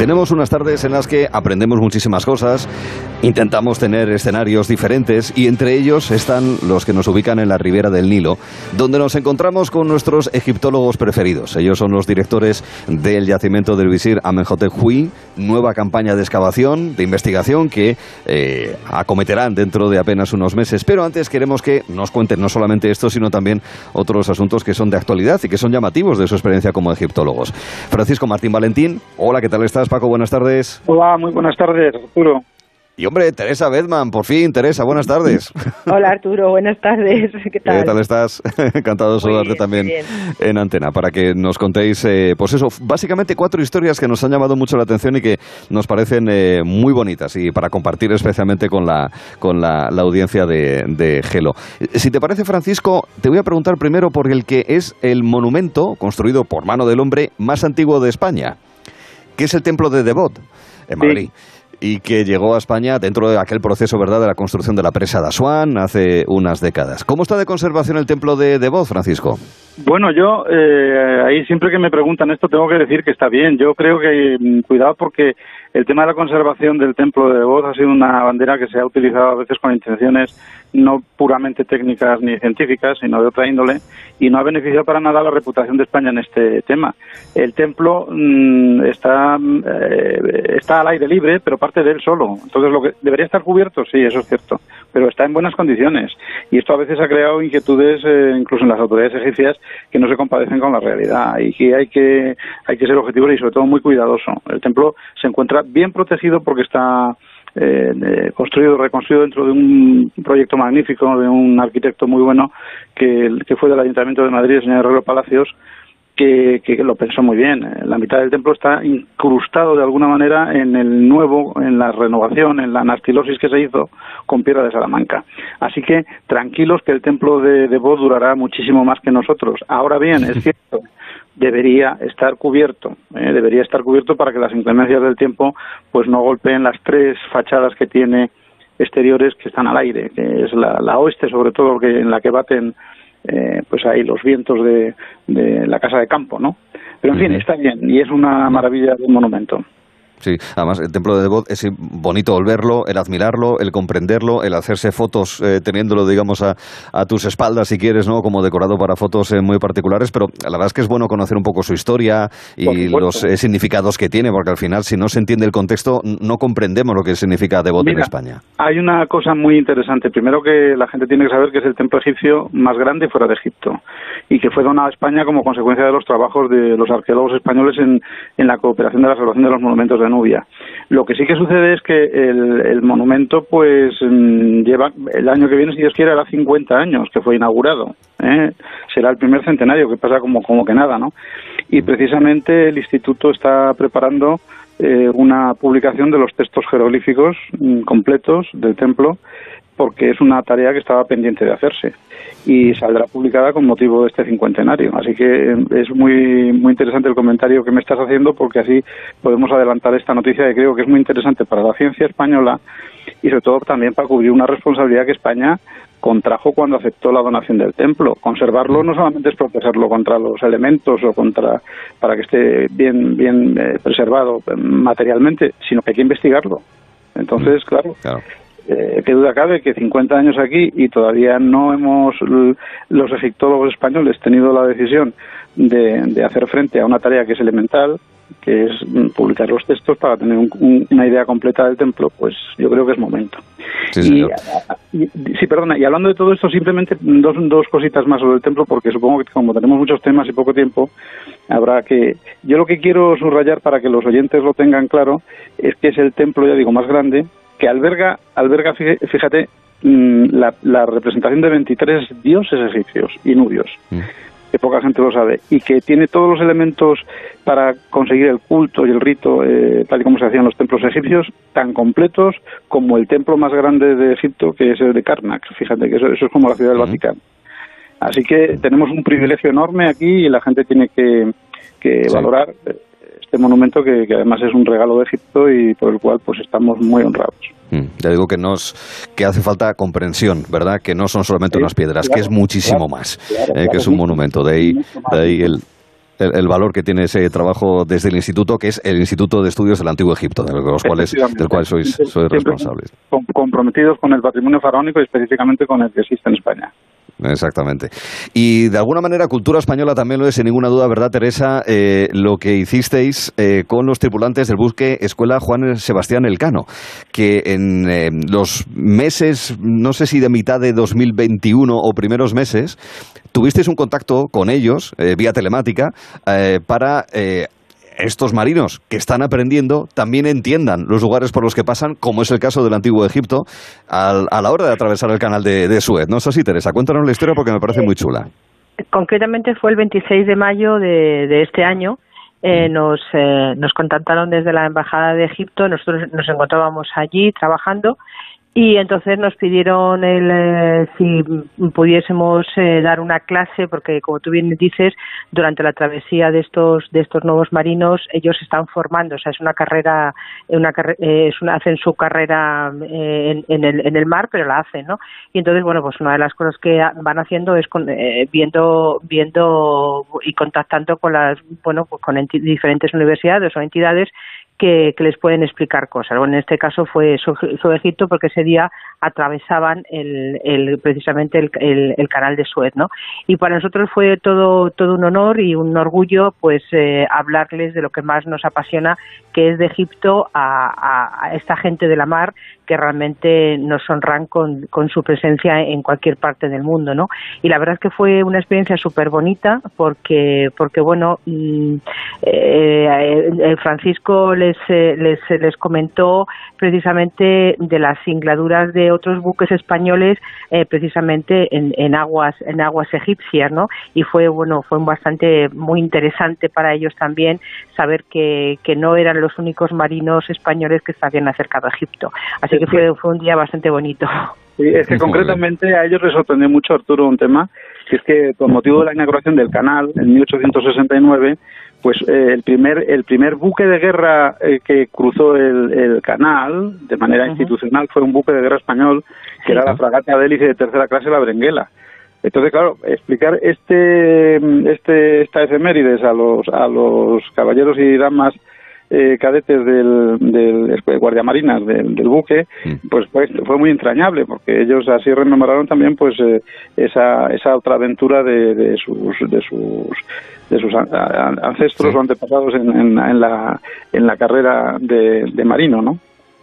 Tenemos unas tardes en las que aprendemos muchísimas cosas, intentamos tener escenarios diferentes y entre ellos están los que nos ubican en la ribera del Nilo, donde nos encontramos con nuestros egiptólogos preferidos. Ellos son los directores del yacimiento del visir Amenhotep Hui, nueva campaña de excavación, de investigación que eh, acometerán dentro de apenas unos meses. Pero antes queremos que nos cuenten no solamente esto, sino también otros asuntos que son de actualidad y que son llamativos de su experiencia como egiptólogos. Francisco Martín Valentín, hola, ¿qué tal estás? Paco, buenas tardes. Hola, muy buenas tardes, Arturo. Y hombre, Teresa Bedman, por fin, Teresa, buenas tardes. Hola Arturo, buenas tardes. ¿Qué tal? ¿Qué tal estás? Encantado de saludarte también en antena para que nos contéis, eh, pues eso, básicamente cuatro historias que nos han llamado mucho la atención y que nos parecen eh, muy bonitas y para compartir especialmente con la, con la, audiencia de, de, Gelo. Si te parece, Francisco, te voy a preguntar primero por el que es el monumento construido por mano del hombre más antiguo de España que es el templo de Devot, en Madrid. Y que llegó a España dentro de aquel proceso, ¿verdad?, de la construcción de la presa de Asuán hace unas décadas. ¿Cómo está de conservación el templo de Devot, Francisco? Bueno, yo eh, ahí siempre que me preguntan esto tengo que decir que está bien. Yo creo que mm, cuidado porque el tema de la conservación del templo de Devot ha sido una bandera que se ha utilizado a veces con intenciones no puramente técnicas ni científicas, sino de otra índole, y no ha beneficiado para nada la reputación de España en este tema. El templo mm, está, eh, está al aire libre, pero de él solo. Entonces, lo que debería estar cubierto, sí, eso es cierto, pero está en buenas condiciones. Y esto a veces ha creado inquietudes, eh, incluso en las autoridades egipcias, que no se compadecen con la realidad y que hay que, hay que ser objetivos y, sobre todo, muy cuidadoso. El templo se encuentra bien protegido porque está eh, construido, reconstruido dentro de un proyecto magnífico de un arquitecto muy bueno que, que fue del Ayuntamiento de Madrid, el señor Herrero Palacios, que, que, lo pensó muy bien. La mitad del templo está incrustado de alguna manera en el nuevo, en la renovación, en la anastilosis que se hizo con piedra de Salamanca. Así que tranquilos que el templo de, de durará muchísimo más que nosotros. Ahora bien, es cierto debería estar cubierto, ¿eh? debería estar cubierto para que las inclemencias del tiempo pues no golpeen las tres fachadas que tiene exteriores que están al aire, que es la, oeste sobre todo, que en la que baten eh, pues ahí los vientos de, de la casa de campo, ¿no? Pero en fin, está bien y es una maravilla de un monumento. Sí, además el templo de Devot es bonito el verlo, el admirarlo, el comprenderlo, el hacerse fotos eh, teniéndolo, digamos, a, tus espaldas si quieres, ¿no? Como decorado para fotos eh, muy particulares, pero la verdad es que es bueno conocer un poco su historia y los eh, significados que tiene, porque al final si no se entiende el contexto no comprendemos lo que significa Devot en España. Hay una cosa muy interesante. Primero que la gente tiene que saber que es el templo egipcio más grande fuera de Egipto y que fue donado a España como consecuencia de los trabajos de los arqueólogos españoles en, en la cooperación de la salvación de los monumentos de Nubia. Lo que sí que sucede es que el, monumento, pues, mm, lleva el año que viene, si Dios quiere, hará 50 años que fue inaugurado. ¿eh? Será el primer centenario, que pasa como, como que nada, ¿no? Y precisamente el Instituto está preparando eh, una publicación de los textos jeroglíficos mm, completos del templo porque es una tarea que estaba pendiente de hacerse y saldrá publicada con motivo de este cincuentenario. Así que es muy muy interesante el comentario que me estás haciendo porque así podemos adelantar esta noticia que creo que es muy interesante para la ciencia española y sobre todo también para cubrir una responsabilidad que España contrajo cuando aceptó la donación del templo. Conservarlo no solamente es protegerlo contra los elementos o contra para que esté bien bien eh, preservado materialmente, sino que hay que investigarlo. Entonces, claro eh, qué duda cabe que 50 años aquí y todavía no hemos los egiptólogos españoles tenido la decisión de, hacer frente a una tarea que es elemental, que es publicar los textos para tener una idea completa del templo, pues yo creo que es momento. Sí, y, perdona, y hablando de todo esto, simplemente dos, dos cositas más sobre el templo, porque supongo que como tenemos muchos temas y poco tiempo, habrá que... Yo lo que quiero subrayar para que los oyentes lo tengan claro es que es el templo, ya digo, más grande, que alberga, alberga fíjate, mm, la, representación de 23 dioses egipcios y nubios, mm. que poca gente lo sabe, y que tiene todos los elementos para conseguir el culto y el rito, eh, tal y como se hacían los templos egipcios, tan completos como el templo más grande de Egipto, que es el de Karnak. Fíjate que eso, es como la ciudad del mm. Vaticano. Así que tenemos un privilegio enorme aquí y la gente tiene que, valorar eh, este monumento que, además es un regalo de Egipto y por el cual pues estamos muy honrados. Mm, ya digo que nos que hace falta comprensión, ¿verdad? Que no son solamente unas piedras, que es muchísimo más, eh, que es un monumento. De ahí, de ahí el, el, valor que tiene ese trabajo desde el instituto, que es el Instituto de Estudios del Antiguo Egipto, de los cuales, del cual sois, sois responsables. Comprometidos con el patrimonio faraónico y específicamente con el que existe en España. Exactamente. Y de alguna manera, cultura española también lo es, sin ninguna duda, ¿verdad, Teresa? Eh, lo que hicisteis eh, con los tripulantes del buque Escuela Juan Sebastián Elcano, que en eh, los meses, no sé si de mitad de 2021 o primeros meses, tuvisteis un contacto con ellos, vía telemática, para estos marinos que están aprendiendo también entiendan los lugares por los que pasan, como es el caso del antiguo Egipto, a la hora de atravesar el canal de, Suez. ¿No es así, Teresa? Cuéntanos la historia porque me parece muy chula. Concretamente fue el 26 de mayo de, este año. Eh, nos, eh, nos contactaron desde la Embajada de Egipto, nosotros nos encontrábamos allí trabajando y entonces nos pidieron el, eh, si pudiésemos eh, dar una clase porque como tú bien dices durante la travesía de estos de estos nuevos marinos ellos están formando o sea es una carrera una eh, es una, hacen su carrera en, el, en el mar pero la hacen no y entonces bueno pues una de las cosas que van haciendo es viendo viendo y contactando con las bueno pues con diferentes universidades o entidades que, les pueden explicar cosas. Bueno, en este caso fue sobre Egipto porque ese día atravesaban el, precisamente el, canal de Suez, ¿no? Y para nosotros fue todo todo un honor y un orgullo, pues eh, hablarles de lo que más nos apasiona, que es de Egipto a, esta gente de la mar que realmente nos honran con, su presencia en cualquier parte del mundo, ¿no? Y la verdad es que fue una experiencia súper bonita porque porque bueno, mm, eh, eh, Francisco les, les les comentó precisamente de las singladuras de otros buques españoles eh, precisamente en, aguas en aguas egipcias no y fue bueno fue bastante muy interesante para ellos también saber que, que no eran los únicos marinos españoles que se habían acercado a Egipto. Así que fue, fue un día bastante bonito sí, es que concretamente a ellos les sorprendió mucho Arturo un tema que es que con motivo de la inauguración del canal en 1869 pues eh, el primer el primer buque de guerra eh, que cruzó el, canal de manera institucional fue un buque de guerra español que era la fragata de hélice de tercera clase la Berenguela. Entonces claro explicar este este esta efemérides a los a los caballeros y damas eh, cadetes del, del guardiamarinas del, del buque, mm. pues fue, fue, muy entrañable, porque ellos así rememoraron también pues eh, esa, esa otra aventura de, de sus de sus de sus ancestros o antepasados en, en, en, la en la carrera de, de marino, ¿no?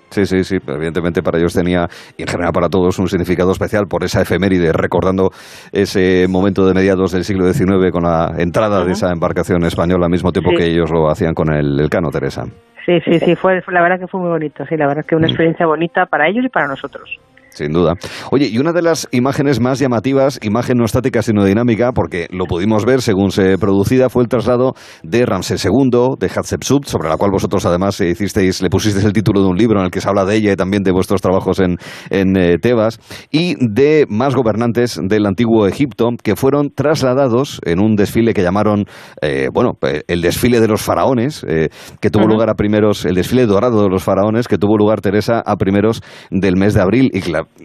Sí, sí, sí, evidentemente para ellos tenía, y en general para todos, un significado especial por esa efeméride, recordando ese momento de mediados del siglo XIX con la entrada de esa embarcación española al mismo tiempo que ellos lo hacían con el, el cano, Teresa. Sí, sí, sí, fue, la verdad que fue muy bonito, sí, la verdad que una mm. experiencia bonita para ellos y para nosotros. Sin duda. Oye, y una de las imágenes más llamativas, imagen no estática sino dinámica, porque lo pudimos ver según se producida, fue el traslado de Ramsés II, de Hatshepsut, sobre la cual vosotros además hicisteis, le pusisteis el título de un libro en el que se habla de ella y también de vuestros trabajos en, en eh, Tebas, y de más gobernantes del antiguo Egipto que fueron trasladados en un desfile que llamaron, eh, bueno, eh, el desfile de los faraones, que tuvo lugar a primeros, el desfile dorado de los faraones, que tuvo lugar, Teresa, a primeros del mes de abril. Y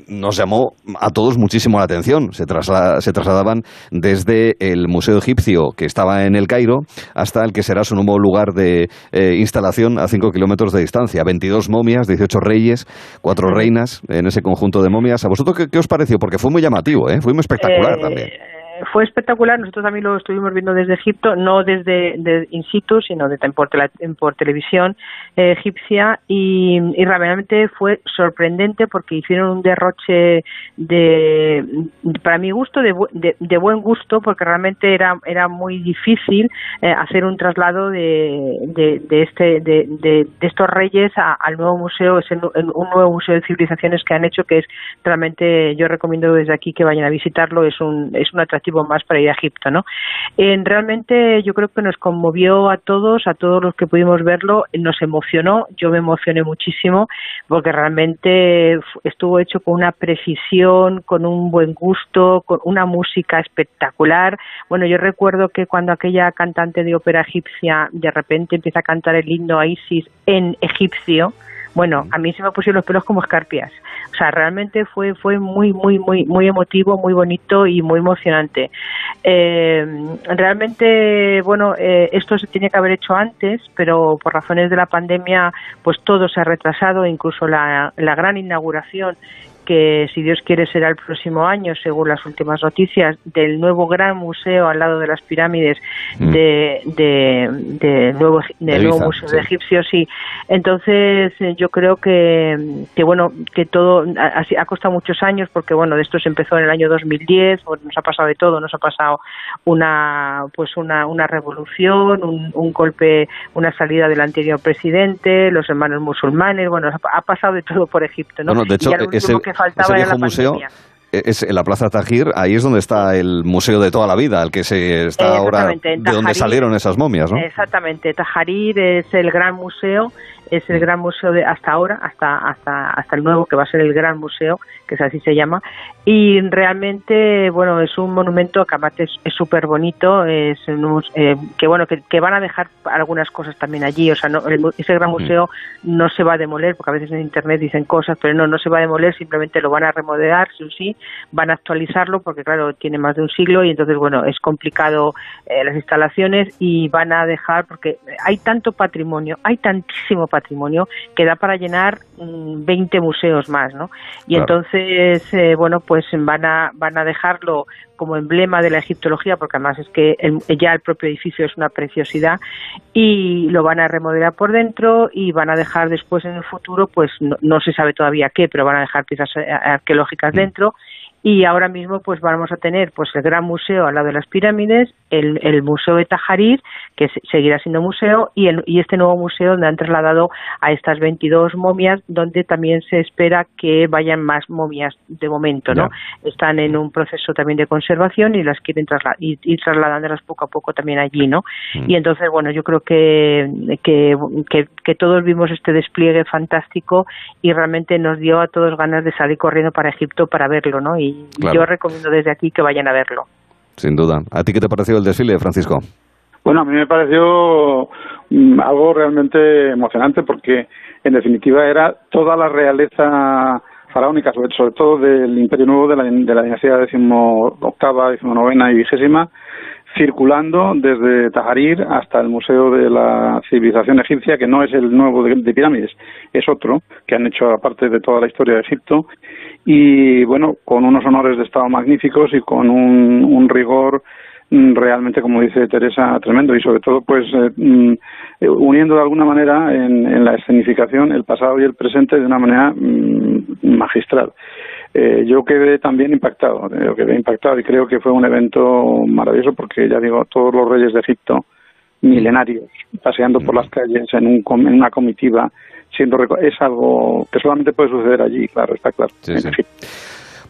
nos llamó a todos muchísimo la atención. Se, se trasladaban desde el Museo Egipcio, que estaba en el Cairo, hasta el que será su nuevo lugar de eh, instalación a 5 kilómetros de distancia. 22 momias, 18 reyes, cuatro reinas en ese conjunto de momias. ¿A vosotros qué, os pareció? Porque fue muy llamativo, ¿eh? fue muy espectacular eh, también fue espectacular. Nosotros también lo estuvimos viendo desde Egipto, no desde in situ, sino de, por, por televisión eh, egipcia y, realmente fue sorprendente porque hicieron un derroche de, para mi gusto, de, de, buen gusto, porque realmente era, era muy difícil eh, hacer un traslado de, de, este, de, estos reyes al nuevo museo, es un nuevo museo de civilizaciones que han hecho que es realmente, yo recomiendo desde aquí que vayan a visitarlo, es un, es un atractivo más para ir a Egipto, ¿no? realmente yo creo que nos conmovió a todos, a todos los que pudimos verlo, nos emocionó, yo me emocioné muchísimo porque realmente estuvo hecho con una precisión, con un buen gusto, con una música espectacular. Bueno, yo recuerdo que cuando aquella cantante de ópera egipcia de repente empieza a cantar el himno a Isis en egipcio, Bueno, a mí se me pusieron los pelos como escarpias. O sea, realmente fue fue muy muy muy muy emotivo, muy bonito y muy emocionante. Eh, realmente, bueno, eh, esto se tenía que haber hecho antes, pero por razones de la pandemia, pues todo se ha retrasado, incluso la, la gran inauguración que si Dios quiere será el próximo año, según las últimas noticias, del nuevo gran museo al lado de las pirámides mm. de, de, nuevo, del nuevo museo de egipcios. Y entonces eh, yo creo que, que bueno, que todo ha, ha, costado muchos años porque bueno, de esto se empezó en el año 2010, nos ha pasado de todo, nos ha pasado una pues una, una revolución, un, un golpe, una salida del anterior presidente, los hermanos musulmanes, bueno, ha, pasado de todo por Egipto, ¿no? de hecho, ese, faltaba ese viejo museo es en la Plaza Tajir, ahí es donde está el museo de toda la vida, el que se está ahora de donde salieron esas momias, ¿no? Exactamente, Tajarir es el gran museo es el gran museo de hasta ahora, hasta, hasta, hasta el nuevo, que va a ser el gran museo, que es así se llama. Y realmente, bueno, es un monumento que aparte es súper bonito, es eh, que bueno, que, van a dejar algunas cosas también allí, o sea, no, ese gran museo no se va a demoler, porque a veces en internet dicen cosas, pero no, no se va a demoler, simplemente lo van a remodelar, sí sí, van a actualizarlo, porque claro, tiene más de un siglo y entonces, bueno, es complicado eh, las instalaciones y van a dejar, porque hay tanto patrimonio, hay tantísimo patrimonio, que da para llenar 20 mm, museos más, ¿no? Y entonces, eh, bueno, pues van a, van a dejarlo como emblema de la egiptología, porque además es que ya el propio edificio es una preciosidad, y lo van a remodelar por dentro y van a dejar después en el futuro, pues no, no se sabe todavía qué, pero van a dejar piezas eh, arqueológicas mm. Y ahora mismo pues vamos a tener pues el gran museo al lado de las pirámides, el, el museo de Tajarir, que seguirá siendo museo, y, el, y este nuevo museo donde han trasladado a estas 22 momias, donde también se espera que vayan más momias de momento, ¿no? Están en un proceso también de conservación y las quieren trasladar, y, y trasladándolas poco a poco también allí, ¿no? Mm. Y entonces, bueno, yo creo que, que, que, que todos vimos este despliegue fantástico y realmente nos dio a todos ganas de salir corriendo para Egipto para verlo, ¿no? Y yo recomiendo desde aquí que vayan a verlo. Sin duda. ¿A ti qué te pareció el desfile, Francisco? Bueno, a mí me pareció mm, algo realmente emocionante porque, en definitiva, era toda la realeza faraónica, sobre, sobre todo del Imperio Nuevo de la, de la dinastía decimoctava, decimonovena y vigésima, circulando desde Tajarir hasta el Museo de la Civilización Egipcia, que no es el nuevo de, pirámides, es otro, que han hecho aparte de toda la historia de Egipto, y bueno, con unos honores de Estado magníficos y con un, un rigor mm, realmente, como dice Teresa, tremendo, y sobre todo, pues, eh, mm, uniendo de alguna manera en, la escenificación el pasado y el presente de una manera mm, magistral. Eh, yo quedé también impactado, eh, yo quedé impactado y creo que fue un evento maravilloso porque, ya digo, todos los reyes de Egipto, milenarios, paseando por las calles en, un, en una comitiva, siendo es algo que solamente puede suceder allí, claro, está claro. Sí, sí.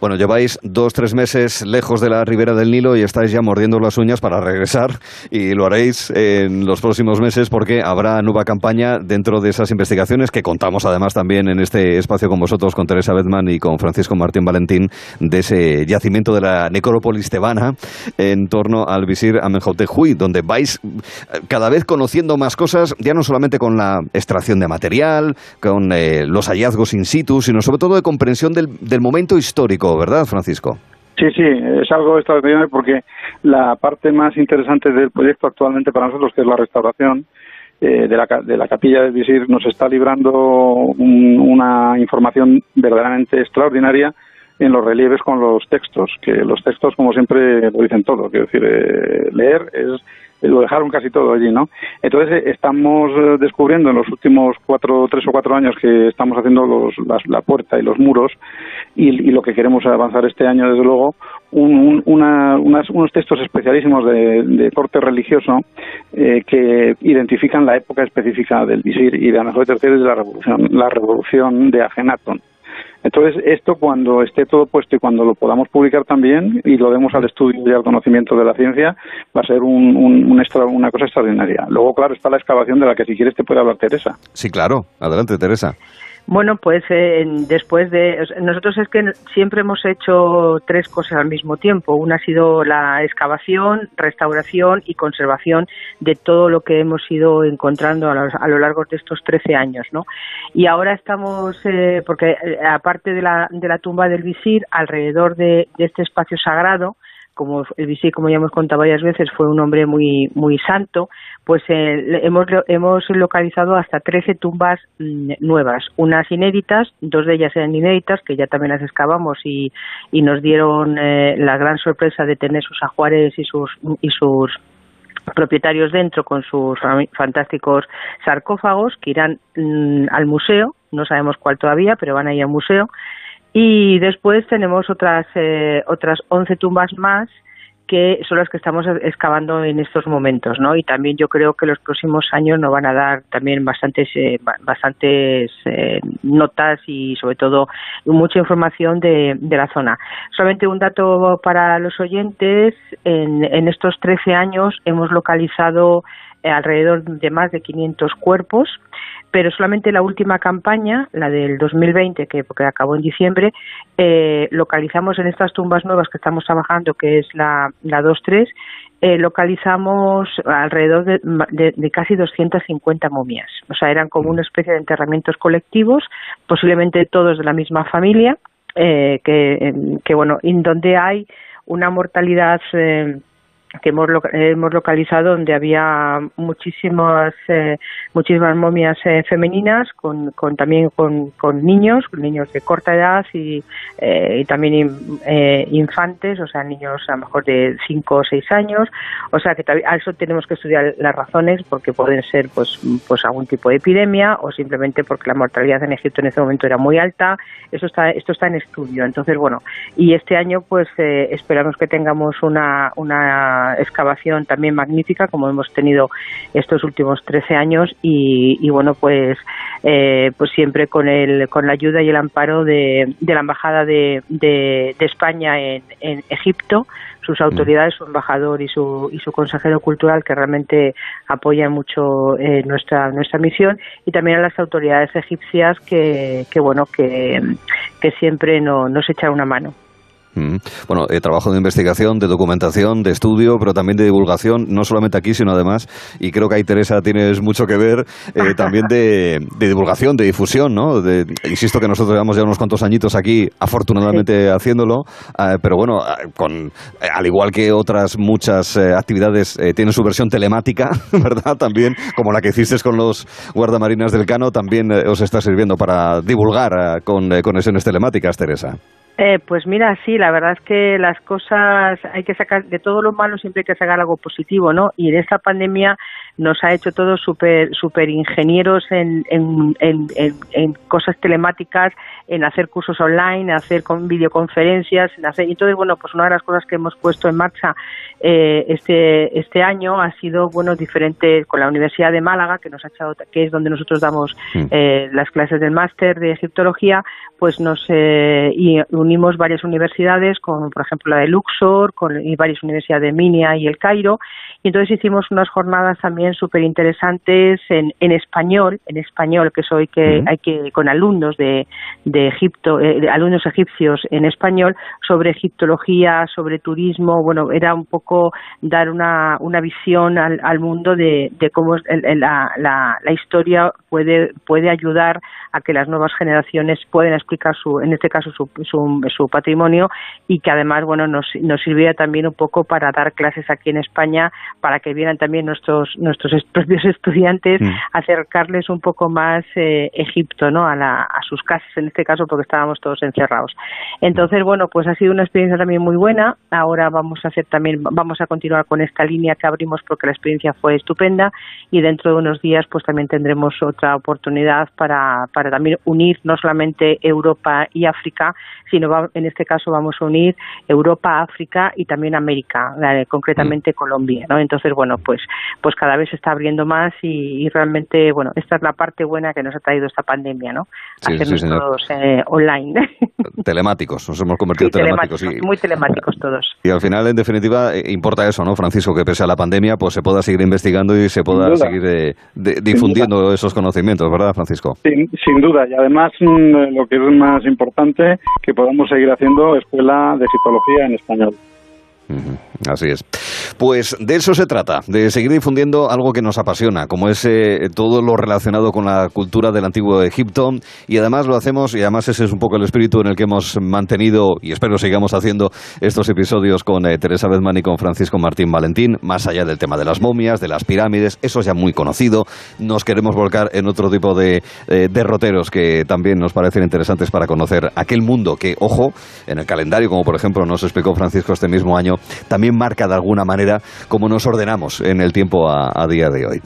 Bueno, lleváis dos, tres meses lejos de la ribera del Nilo y estáis ya mordiendo las uñas para regresar y lo haréis en los próximos meses porque habrá nueva campaña dentro de esas investigaciones que contamos además también en este espacio con vosotros, con Teresa Bedman y con Francisco Martín Valentín, de ese yacimiento de la necrópolis tebana en torno al visir Amenhotep donde vais cada vez conociendo más cosas, ya no solamente con la extracción de material, con eh, los hallazgos in situ, sino sobre todo de comprensión del momento histórico ¿verdad, Francisco? Sí, sí, es algo extraordinario porque la parte más interesante del proyecto actualmente para nosotros, que es la restauración eh, de, la, capilla del visir, nos está librando una información verdaderamente extraordinaria en los relieves con los textos, que los textos, como siempre, lo dicen todo. Quiero decir, eh, leer es lo dejaron casi todo allí, ¿no? Entonces eh, estamos eh, descubriendo en los últimos cuatro, tres o cuatro años que estamos haciendo los, la puerta y los muros y, lo que queremos avanzar este año, desde luego, un, una, unos textos especialísimos de, corte religioso eh, que identifican la época específica del visir y de la mejor tercera de la revolución, la revolución de Agenatón. Entonces, esto cuando esté todo puesto y cuando lo podamos publicar también y lo demos al estudio y al conocimiento de la ciencia, va a ser un, una cosa extraordinaria. Luego, claro, está la excavación de la que si quieres te puede hablar Teresa. Sí, claro. Adelante, Teresa. Bueno, pues eh, después de. Nosotros es que siempre hemos hecho tres cosas al mismo tiempo. Una ha sido la excavación, restauración y conservación de todo lo que hemos ido encontrando a lo, largo de estos 13 años, ¿no? Y ahora estamos, eh, porque eh, aparte de la, de la tumba del visir, alrededor de este espacio sagrado, como el visir, como ya hemos contado varias veces, fue un hombre muy muy santo, pues eh, hemos, hemos localizado hasta 13 tumbas mm, nuevas, unas inéditas, dos de ellas eran inéditas, que ya también las excavamos y, y nos dieron eh, la gran sorpresa de tener sus ajuares y sus, y sus propietarios dentro con sus fantásticos sarcófagos que irán mm, al museo, no sabemos cuál todavía, pero van a ir al museo y después tenemos otras, eh, otras 11 tumbas más que son las que estamos excavando en estos momentos, ¿no? Y también yo creo que los próximos años nos van a dar también bastantes, eh, bastantes eh, notas y sobre todo mucha información de, de, la zona. Solamente un dato para los oyentes, en, en estos 13 años hemos localizado alrededor de más de 500 cuerpos, pero solamente la última campaña, la del 2020, que, que acabó en diciembre, eh, localizamos en estas tumbas nuevas que estamos trabajando, que es la, la 2-3, eh, localizamos alrededor de, de, casi 250 momias. O sea, eran como una especie de enterramientos colectivos, posiblemente todos de la misma familia, eh, que, que, bueno, en donde hay una mortalidad eh, que hemos, hemos localizado donde había muchísimas eh, muchísimas momias eh, femeninas con, con también con, con, niños niños de corta edad y, eh, y también infantes o sea niños a lo mejor de 5 o 6 años. O sea que a eso tenemos que estudiar las razones porque pueden ser pues pues algún tipo de epidemia o simplemente porque la mortalidad en Egipto en ese momento era muy alta. Eso está esto está en estudio. Entonces bueno y este año pues esperamos que tengamos una una excavación también magnífica, como hemos tenido estos últimos 13 años, y, bueno, pues eh, pues siempre con el con la ayuda y el amparo de, la embajada de, de, España en, Egipto sus mm. autoridades, su embajador y su, y su consejero cultural que realmente apoyan mucho eh, nuestra nuestra misión y también a las autoridades egipcias que, que bueno que, que siempre no, nos echan una mano. Mm. Bueno, eh, trabajo de investigación, de documentación, de estudio, pero también de divulgación, no solamente aquí, sino además, y creo que ahí Teresa tienes mucho que ver, eh, también de, divulgación, de difusión, ¿no? insisto que nosotros llevamos ya unos cuantos añitos aquí, afortunadamente haciéndolo, eh, pero bueno, con, al igual que otras muchas actividades, tiene su versión telemática, ¿verdad? También, como la que hiciste con los guardamarinas del Cano, también os está sirviendo para divulgar con conexiones telemáticas, Teresa. Eh, pues mira, sí, la verdad es que las cosas hay que sacar, de todo lo malo siempre hay que sacar algo positivo, ¿no? Y en esta pandemia nos ha hecho todos súper super ingenieros en, en, en, en, cosas telemáticas, en hacer cursos online, en hacer con videoconferencias, en hacer, y entonces, bueno, pues una de las cosas que hemos puesto en marcha eh, este, este año ha sido, bueno, diferente con la Universidad de Málaga, que nos ha echado, que es donde nosotros damos mm. eh, las clases del máster de egiptología, pues nos eh, y unimos varias universidades, como por ejemplo la de Luxor, con, y varias universidades de Minia y el Cairo, y entonces hicimos unas jornadas también súper interesantes en, en español, en español, que soy que hay que, con alumnos de, de Egipto, eh, alumnos egipcios en español, sobre egiptología, sobre turismo, bueno, era un poco dar una, una visión al, al mundo de, de cómo la, la, la historia puede, puede ayudar a que las nuevas generaciones puedan explicar su, en este caso su, su, patrimonio y que además bueno nos, nos sirviera también un poco para dar clases aquí en España para que vieran también nuestros nuestros propios estudiantes mm. acercarles un poco más eh, Egipto no a, la, a sus casas en este caso porque estábamos todos encerrados entonces bueno pues ha sido una experiencia también muy buena ahora vamos a hacer también vamos a continuar con esta línea que abrimos porque la experiencia fue estupenda y dentro de unos días pues también tendremos otra oportunidad para, para también unir no solamente Europa y África sino en este caso vamos a unir Europa, África y también América, concretamente mm. Colombia, ¿no? Entonces, bueno, pues, pues cada vez se está abriendo más y, realmente, bueno, esta es la parte buena que nos ha traído esta pandemia, ¿no? Sí, todos eh, online. Telemáticos, nos hemos convertido en telemáticos. muy telemáticos todos. Y al final, en definitiva, eh, importa eso, ¿no, Francisco? Que pese a la pandemia, pues se pueda seguir investigando y se pueda seguir eh, difundiendo esos conocimientos, ¿verdad, Francisco? Sin, sin duda, y además mm, lo que es más importante, que podamos seguir haciendo escuela de psicología en español. Así es. Pues de eso se trata, de seguir difundiendo algo que nos apasiona, como es eh, todo lo relacionado con la cultura del antiguo Egipto. Y además lo hacemos, y además ese es un poco el espíritu en el que hemos mantenido, y espero sigamos haciendo estos episodios con eh, Teresa Bedman y con Francisco Martín Valentín, más allá del tema de las momias, de las pirámides, eso es ya muy conocido. Nos queremos volcar en otro tipo de eh, derroteros que también nos parecen interesantes para conocer aquel mundo que, ojo, en el calendario, como por ejemplo nos explicó Francisco este mismo año, también marca de alguna manera cómo nos ordenamos en el tiempo a, día de hoy.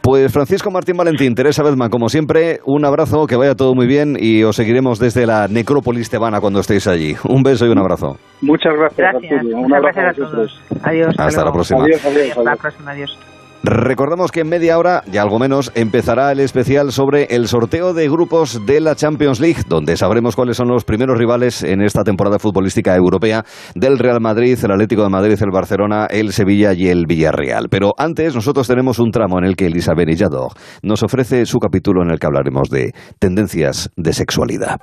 Pues Francisco Martín Valentín, Teresa Bedman, como siempre, un abrazo, que vaya todo muy bien y os seguiremos desde la Necrópolis tebana cuando estéis allí. Un beso y un abrazo. Muchas gracias. gracias a todos. Adiós. Hasta, la próxima. Hasta la próxima. Adiós. Recordamos que en media hora, ya algo menos, empezará el especial sobre el sorteo de grupos de la Champions League, donde sabremos cuáles son los primeros rivales en esta temporada futbolística europea del Real Madrid, el Atlético de Madrid, el Barcelona, el Sevilla y el Villarreal. Pero antes, nosotros tenemos un tramo en el que Elizabeth Yador nos ofrece su capítulo en el que hablaremos de tendencias de sexualidad.